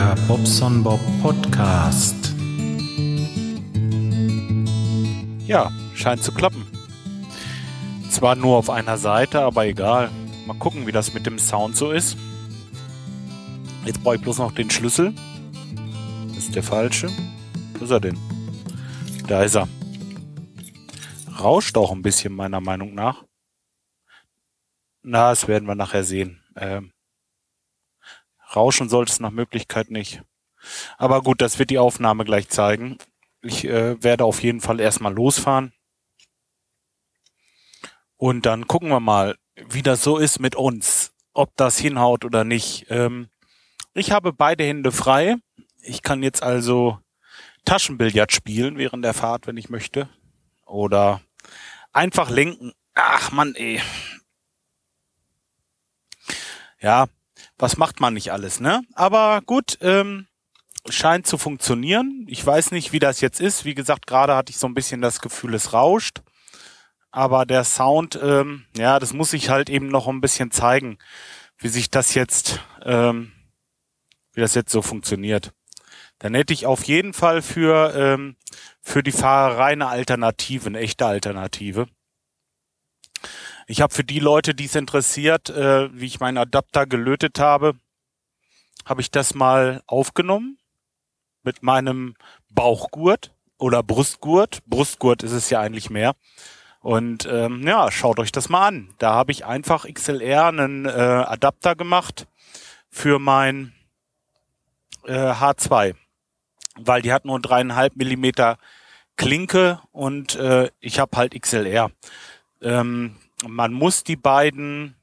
Der Bobson Bob Podcast. Ja, scheint zu klappen. Zwar nur auf einer Seite, aber egal. Mal gucken, wie das mit dem Sound so ist. Jetzt brauche ich bloß noch den Schlüssel. Das ist der falsche. Wo ist er denn? Da ist er. Rauscht auch ein bisschen, meiner Meinung nach. Na, das werden wir nachher sehen. Ähm, rauschen sollte es nach Möglichkeit nicht. Aber gut, das wird die Aufnahme gleich zeigen. Ich äh, werde auf jeden Fall erstmal losfahren. Und dann gucken wir mal, wie das so ist mit uns. Ob das hinhaut oder nicht. Ähm, ich habe beide Hände frei. Ich kann jetzt also Taschenbillard spielen während der Fahrt, wenn ich möchte. Oder einfach lenken. Ach man, ey. Ja, was macht man nicht alles, ne? Aber gut, ähm, scheint zu funktionieren. Ich weiß nicht, wie das jetzt ist. Wie gesagt, gerade hatte ich so ein bisschen das Gefühl, es rauscht. Aber der Sound, ähm, ja, das muss ich halt eben noch ein bisschen zeigen, wie sich das jetzt, ähm, wie das jetzt so funktioniert. Dann hätte ich auf jeden Fall für, ähm, für die Fahrerei eine Alternative, eine echte Alternative. Ich habe für die Leute, die es interessiert, äh, wie ich meinen Adapter gelötet habe, habe ich das mal aufgenommen mit meinem Bauchgurt oder Brustgurt. Brustgurt ist es ja eigentlich mehr. Und ähm, ja, schaut euch das mal an. Da habe ich einfach XLR einen äh, Adapter gemacht für mein äh, H2, weil die hat nur dreieinhalb Millimeter Klinke und äh, ich habe halt XLR. Ähm, man muss die beiden,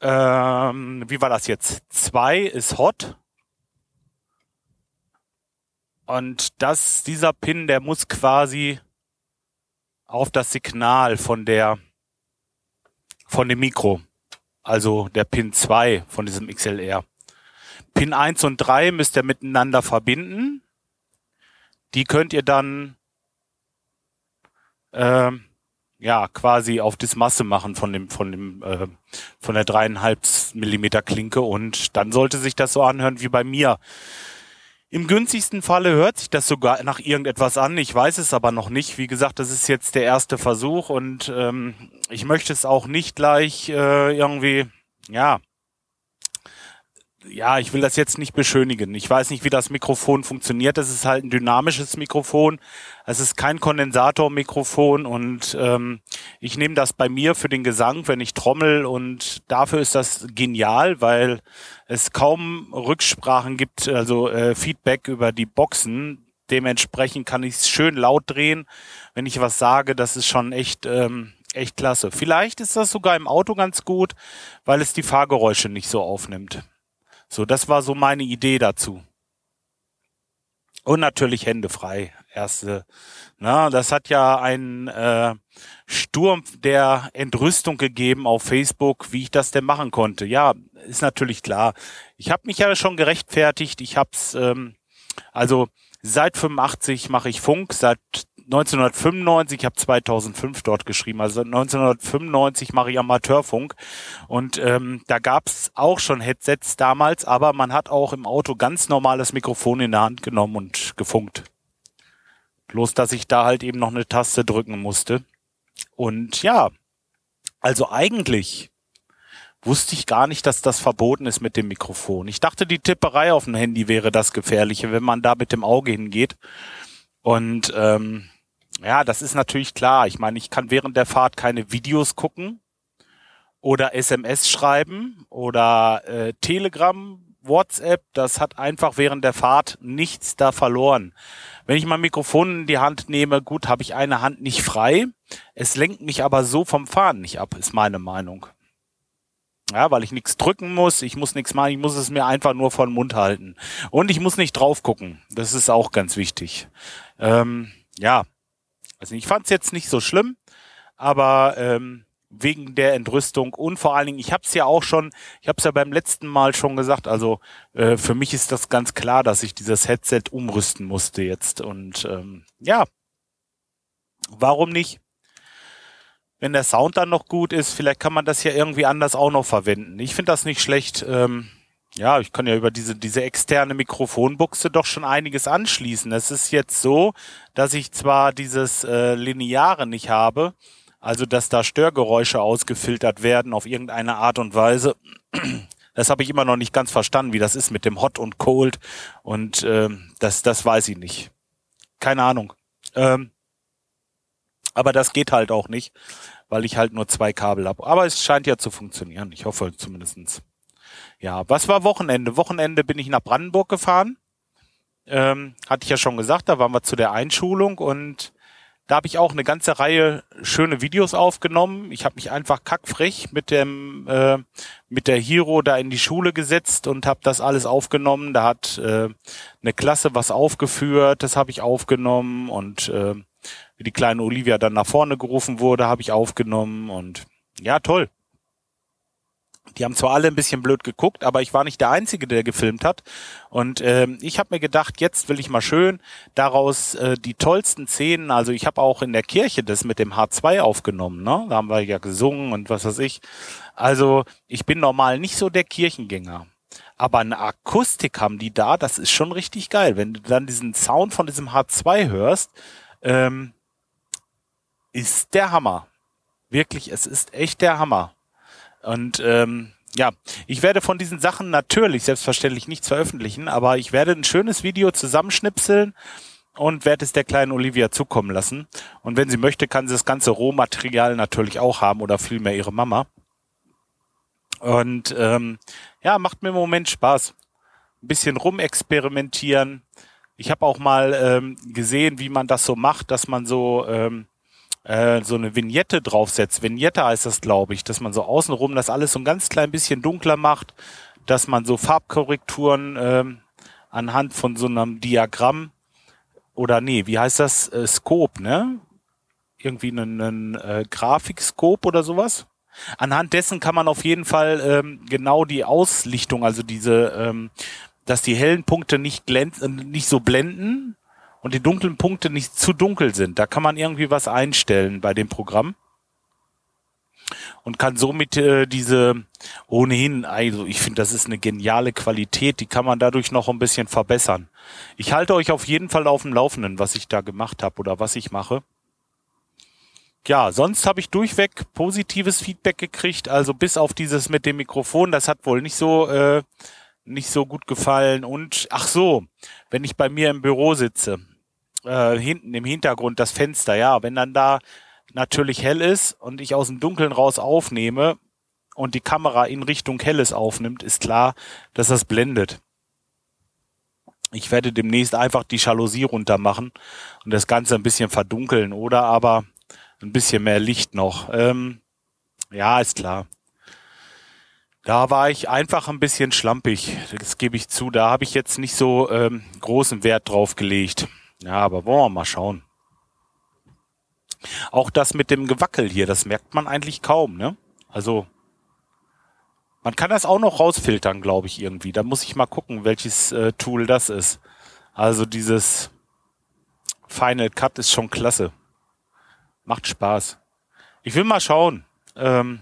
ähm, wie war das jetzt? Zwei ist hot. Und das, dieser Pin, der muss quasi auf das Signal von der, von dem Mikro. Also der Pin 2 von diesem XLR. Pin 1 und 3 müsst ihr miteinander verbinden. Die könnt ihr dann ähm, ja quasi auf das Masse machen von dem von dem äh, von der dreieinhalb Millimeter Klinke und dann sollte sich das so anhören wie bei mir. Im günstigsten Falle hört sich das sogar nach irgendetwas an. Ich weiß es aber noch nicht. Wie gesagt, das ist jetzt der erste Versuch und ähm, ich möchte es auch nicht gleich äh, irgendwie ja ja, ich will das jetzt nicht beschönigen. Ich weiß nicht, wie das Mikrofon funktioniert. Das ist halt ein dynamisches Mikrofon. Es ist kein Kondensatormikrofon und ähm, ich nehme das bei mir für den Gesang, wenn ich trommel und dafür ist das genial, weil es kaum Rücksprachen gibt, also äh, Feedback über die Boxen. Dementsprechend kann ich es schön laut drehen. Wenn ich was sage, das ist schon echt ähm, echt klasse. Vielleicht ist das sogar im Auto ganz gut, weil es die Fahrgeräusche nicht so aufnimmt. So, das war so meine Idee dazu. Und natürlich Hände frei. Erste, na, das hat ja einen äh, Sturm der Entrüstung gegeben auf Facebook, wie ich das denn machen konnte. Ja, ist natürlich klar. Ich habe mich ja schon gerechtfertigt. Ich hab's, ähm, also seit 85 mache ich Funk, seit 1995, ich habe 2005 dort geschrieben, also 1995 mache ich Amateurfunk und ähm, da gab's auch schon Headsets damals, aber man hat auch im Auto ganz normales Mikrofon in der Hand genommen und gefunkt. Bloß, dass ich da halt eben noch eine Taste drücken musste. Und ja, also eigentlich wusste ich gar nicht, dass das verboten ist mit dem Mikrofon. Ich dachte, die Tipperei auf dem Handy wäre das Gefährliche, wenn man da mit dem Auge hingeht. Und ähm, ja, das ist natürlich klar. Ich meine, ich kann während der Fahrt keine Videos gucken oder SMS schreiben oder äh, Telegram, WhatsApp. Das hat einfach während der Fahrt nichts da verloren. Wenn ich mein Mikrofon in die Hand nehme, gut, habe ich eine Hand nicht frei. Es lenkt mich aber so vom Fahren nicht ab, ist meine Meinung. Ja, weil ich nichts drücken muss, ich muss nichts machen, ich muss es mir einfach nur vor den Mund halten. Und ich muss nicht drauf gucken. Das ist auch ganz wichtig. Ähm, ja, also ich fand es jetzt nicht so schlimm, aber ähm, wegen der Entrüstung und vor allen Dingen, ich habe es ja auch schon, ich habe es ja beim letzten Mal schon gesagt, also äh, für mich ist das ganz klar, dass ich dieses Headset umrüsten musste jetzt und ähm, ja, warum nicht? Wenn der Sound dann noch gut ist, vielleicht kann man das ja irgendwie anders auch noch verwenden. Ich finde das nicht schlecht. Ähm, ja, ich kann ja über diese, diese externe Mikrofonbuchse doch schon einiges anschließen. Es ist jetzt so, dass ich zwar dieses äh, Lineare nicht habe, also dass da Störgeräusche ausgefiltert werden auf irgendeine Art und Weise. Das habe ich immer noch nicht ganz verstanden, wie das ist mit dem Hot und Cold. Und ähm, das, das weiß ich nicht. Keine Ahnung. Ähm, aber das geht halt auch nicht, weil ich halt nur zwei Kabel habe. Aber es scheint ja zu funktionieren. Ich hoffe zumindestens. Ja, was war Wochenende? Wochenende bin ich nach Brandenburg gefahren. Ähm, hatte ich ja schon gesagt, da waren wir zu der Einschulung und da habe ich auch eine ganze Reihe schöne Videos aufgenommen. Ich habe mich einfach kackfrech mit dem äh, mit der Hero da in die Schule gesetzt und habe das alles aufgenommen. Da hat äh, eine Klasse was aufgeführt, das habe ich aufgenommen und äh, wie die kleine Olivia dann nach vorne gerufen wurde, habe ich aufgenommen und ja, toll. Die haben zwar alle ein bisschen blöd geguckt, aber ich war nicht der Einzige, der gefilmt hat. Und ähm, ich habe mir gedacht, jetzt will ich mal schön daraus äh, die tollsten Szenen, also ich habe auch in der Kirche das mit dem H2 aufgenommen, ne? Da haben wir ja gesungen und was weiß ich. Also ich bin normal nicht so der Kirchengänger. Aber eine Akustik haben die da, das ist schon richtig geil. Wenn du dann diesen Sound von diesem H2 hörst, ähm, ist der Hammer. Wirklich, es ist echt der Hammer. Und ähm, ja, ich werde von diesen Sachen natürlich selbstverständlich nichts veröffentlichen, aber ich werde ein schönes Video zusammenschnipseln und werde es der kleinen Olivia zukommen lassen. Und wenn sie möchte, kann sie das ganze Rohmaterial natürlich auch haben oder vielmehr ihre Mama. Und ähm, ja, macht mir im Moment Spaß. Ein bisschen rumexperimentieren. Ich habe auch mal ähm, gesehen, wie man das so macht, dass man so ähm, äh, so eine Vignette draufsetzt. Vignette heißt das, glaube ich, dass man so außenrum das alles so ein ganz klein bisschen dunkler macht, dass man so Farbkorrekturen ähm, anhand von so einem Diagramm oder nee, wie heißt das? Äh, Scope, ne? Irgendwie einen, einen äh, Grafikscope oder sowas. Anhand dessen kann man auf jeden Fall ähm, genau die Auslichtung, also diese, ähm, dass die hellen Punkte nicht glänzen, nicht so blenden, und die dunklen Punkte nicht zu dunkel sind. Da kann man irgendwie was einstellen bei dem Programm und kann somit äh, diese ohnehin, also ich finde, das ist eine geniale Qualität, die kann man dadurch noch ein bisschen verbessern. Ich halte euch auf jeden Fall auf dem Laufenden, was ich da gemacht habe oder was ich mache. Ja, sonst habe ich durchweg positives Feedback gekriegt, also bis auf dieses mit dem Mikrofon, das hat wohl nicht so äh, nicht so gut gefallen und ach so, wenn ich bei mir im Büro sitze, äh, hinten im Hintergrund das Fenster, ja, wenn dann da natürlich hell ist und ich aus dem Dunkeln raus aufnehme und die Kamera in Richtung Helles aufnimmt, ist klar, dass das blendet. Ich werde demnächst einfach die Jalousie runter machen und das Ganze ein bisschen verdunkeln oder aber ein bisschen mehr Licht noch. Ähm, ja, ist klar. Da war ich einfach ein bisschen schlampig, das gebe ich zu. Da habe ich jetzt nicht so ähm, großen Wert drauf gelegt. Ja, aber wollen wir mal schauen. Auch das mit dem Gewackel hier, das merkt man eigentlich kaum, ne? Also, man kann das auch noch rausfiltern, glaube ich, irgendwie. Da muss ich mal gucken, welches äh, Tool das ist. Also dieses Final Cut ist schon klasse. Macht Spaß. Ich will mal schauen, ähm,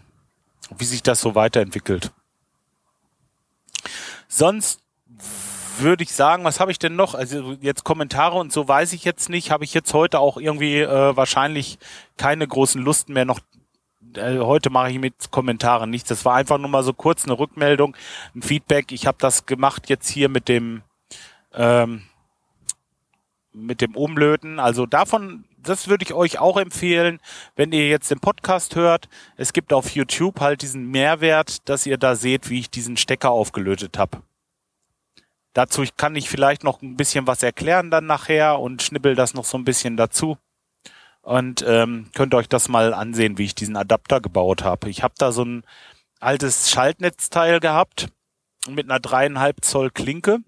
wie sich das so weiterentwickelt. Sonst würde ich sagen, was habe ich denn noch? Also jetzt Kommentare und so weiß ich jetzt nicht. Habe ich jetzt heute auch irgendwie äh, wahrscheinlich keine großen Lust mehr noch. Äh, heute mache ich mit Kommentaren nichts. Das war einfach nur mal so kurz eine Rückmeldung, ein Feedback. Ich habe das gemacht jetzt hier mit dem ähm, mit dem Umlöten. Also davon, das würde ich euch auch empfehlen, wenn ihr jetzt den Podcast hört. Es gibt auf YouTube halt diesen Mehrwert, dass ihr da seht, wie ich diesen Stecker aufgelötet habe. Dazu kann ich vielleicht noch ein bisschen was erklären dann nachher und schnippel das noch so ein bisschen dazu. Und ähm, könnt euch das mal ansehen, wie ich diesen Adapter gebaut habe. Ich habe da so ein altes Schaltnetzteil gehabt mit einer dreieinhalb Zoll Klinke.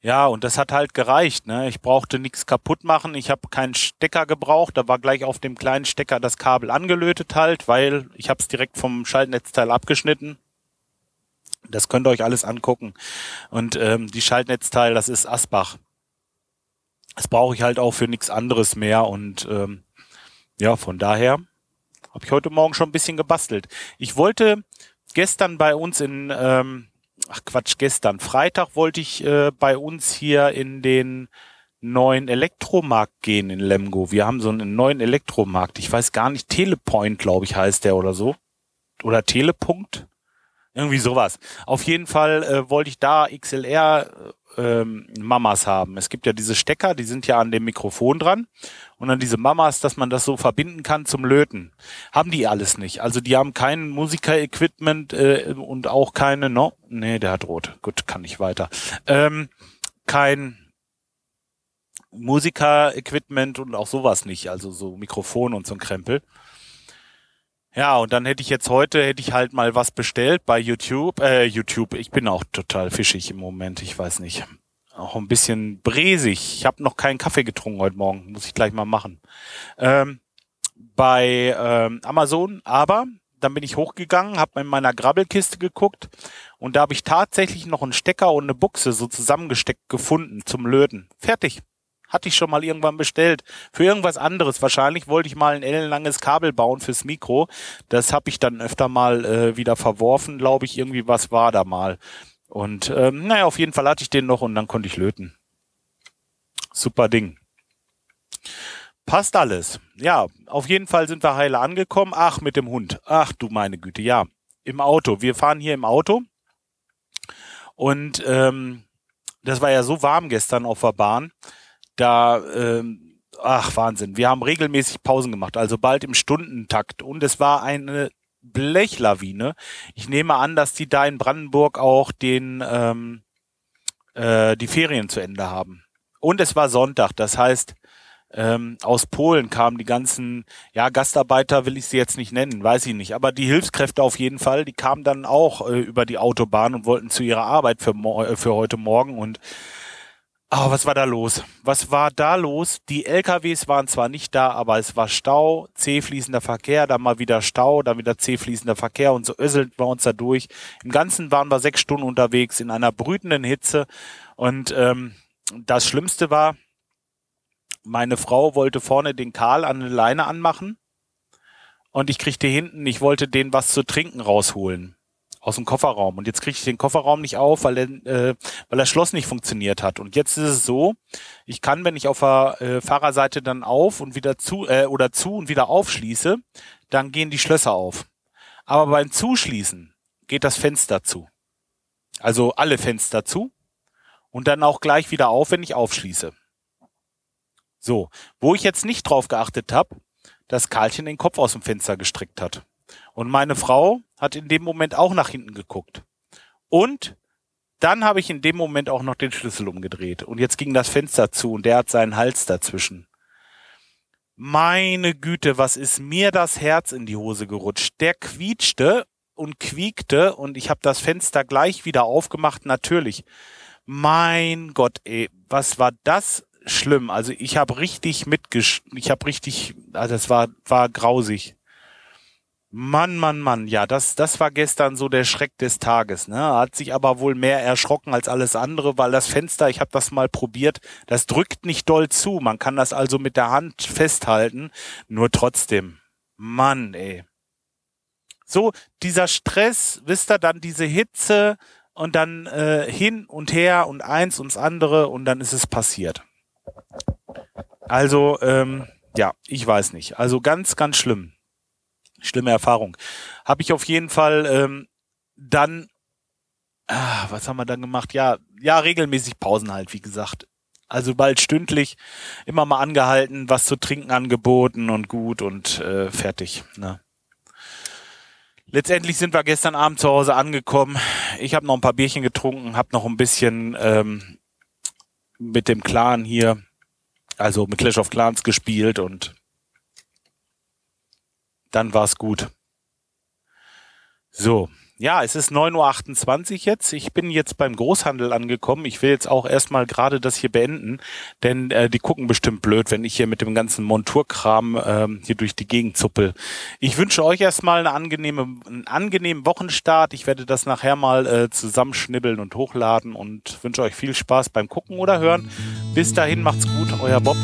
Ja, und das hat halt gereicht. Ne? Ich brauchte nichts kaputt machen. Ich habe keinen Stecker gebraucht. Da war gleich auf dem kleinen Stecker das Kabel angelötet halt, weil ich habe es direkt vom Schaltnetzteil abgeschnitten. Das könnt ihr euch alles angucken. Und ähm, die Schaltnetzteil, das ist Asbach. Das brauche ich halt auch für nichts anderes mehr. Und ähm, ja, von daher habe ich heute Morgen schon ein bisschen gebastelt. Ich wollte gestern bei uns in, ähm, ach Quatsch, gestern, Freitag wollte ich äh, bei uns hier in den neuen Elektromarkt gehen in Lemgo. Wir haben so einen neuen Elektromarkt. Ich weiß gar nicht, Telepoint, glaube ich, heißt der oder so. Oder Telepunkt. Irgendwie sowas. Auf jeden Fall äh, wollte ich da XLR ähm, Mamas haben. Es gibt ja diese Stecker, die sind ja an dem Mikrofon dran und dann diese Mamas, dass man das so verbinden kann zum Löten. Haben die alles nicht. Also die haben kein Musiker-Equipment äh, und auch keine, no, nee, der hat rot. Gut, kann ich weiter. Ähm, kein Musiker-Equipment und auch sowas nicht, also so Mikrofon und so ein Krempel. Ja, und dann hätte ich jetzt heute, hätte ich halt mal was bestellt bei YouTube. Äh, YouTube, ich bin auch total fischig im Moment, ich weiß nicht. Auch ein bisschen bresig. Ich habe noch keinen Kaffee getrunken heute Morgen, muss ich gleich mal machen. Ähm, bei ähm, Amazon, aber dann bin ich hochgegangen, habe in meiner Grabbelkiste geguckt und da habe ich tatsächlich noch einen Stecker und eine Buchse so zusammengesteckt gefunden zum Löten. Fertig. Hatte ich schon mal irgendwann bestellt. Für irgendwas anderes. Wahrscheinlich wollte ich mal ein ellenlanges Kabel bauen fürs Mikro. Das habe ich dann öfter mal äh, wieder verworfen, glaube ich. Irgendwie was war da mal. Und ähm, naja, auf jeden Fall hatte ich den noch und dann konnte ich löten. Super Ding. Passt alles. Ja, auf jeden Fall sind wir heile angekommen. Ach, mit dem Hund. Ach du meine Güte, ja. Im Auto. Wir fahren hier im Auto. Und ähm, das war ja so warm gestern auf der Bahn da, ähm, ach Wahnsinn, wir haben regelmäßig Pausen gemacht, also bald im Stundentakt. Und es war eine Blechlawine. Ich nehme an, dass die da in Brandenburg auch den ähm, äh, die Ferien zu Ende haben. Und es war Sonntag, das heißt, ähm, aus Polen kamen die ganzen, ja, Gastarbeiter will ich sie jetzt nicht nennen, weiß ich nicht, aber die Hilfskräfte auf jeden Fall, die kamen dann auch äh, über die Autobahn und wollten zu ihrer Arbeit für, äh, für heute Morgen und Oh, was war da los? Was war da los? Die LKWs waren zwar nicht da, aber es war Stau, zäh fließender Verkehr, dann mal wieder Stau, dann wieder zäh fließender Verkehr und so össeln wir uns da durch. Im Ganzen waren wir sechs Stunden unterwegs in einer brütenden Hitze und ähm, das Schlimmste war, meine Frau wollte vorne den Karl an eine Leine anmachen und ich kriegte hinten, ich wollte den was zu trinken rausholen aus dem Kofferraum. Und jetzt kriege ich den Kofferraum nicht auf, weil, er, äh, weil das Schloss nicht funktioniert hat. Und jetzt ist es so, ich kann, wenn ich auf der äh, Fahrerseite dann auf und wieder zu äh, oder zu und wieder aufschließe, dann gehen die Schlösser auf. Aber beim Zuschließen geht das Fenster zu. Also alle Fenster zu und dann auch gleich wieder auf, wenn ich aufschließe. So, wo ich jetzt nicht drauf geachtet habe, dass Karlchen den Kopf aus dem Fenster gestrickt hat. Und meine Frau hat in dem Moment auch nach hinten geguckt. Und dann habe ich in dem Moment auch noch den Schlüssel umgedreht. Und jetzt ging das Fenster zu und der hat seinen Hals dazwischen. Meine Güte, was ist mir das Herz in die Hose gerutscht. Der quietschte und quiekte und ich habe das Fenster gleich wieder aufgemacht, natürlich. Mein Gott, ey, was war das schlimm? Also ich habe richtig mitgesch... Ich habe richtig... Also es war, war grausig. Mann, Mann, Mann, ja, das, das war gestern so der Schreck des Tages. Ne? Hat sich aber wohl mehr erschrocken als alles andere, weil das Fenster, ich habe das mal probiert, das drückt nicht doll zu. Man kann das also mit der Hand festhalten, nur trotzdem. Mann, ey. So, dieser Stress, wisst ihr, dann diese Hitze und dann äh, hin und her und eins ums andere und dann ist es passiert. Also, ähm, ja, ich weiß nicht. Also ganz, ganz schlimm schlimme Erfahrung. Habe ich auf jeden Fall ähm, dann, ah, was haben wir dann gemacht? Ja, ja, regelmäßig Pausen halt, wie gesagt. Also bald stündlich immer mal angehalten, was zu trinken angeboten und gut und äh, fertig. Ne? Letztendlich sind wir gestern Abend zu Hause angekommen. Ich habe noch ein paar Bierchen getrunken, habe noch ein bisschen ähm, mit dem Clan hier, also mit Clash of Clans gespielt und dann war's gut. So, ja, es ist 9.28 Uhr jetzt. Ich bin jetzt beim Großhandel angekommen. Ich will jetzt auch erstmal gerade das hier beenden, denn äh, die gucken bestimmt blöd, wenn ich hier mit dem ganzen Monturkram ähm, hier durch die Gegend zuppel. Ich wünsche euch erstmal eine angenehme, einen angenehmen Wochenstart. Ich werde das nachher mal äh, zusammenschnibbeln und hochladen und wünsche euch viel Spaß beim Gucken oder Hören. Bis dahin macht's gut, euer Bob.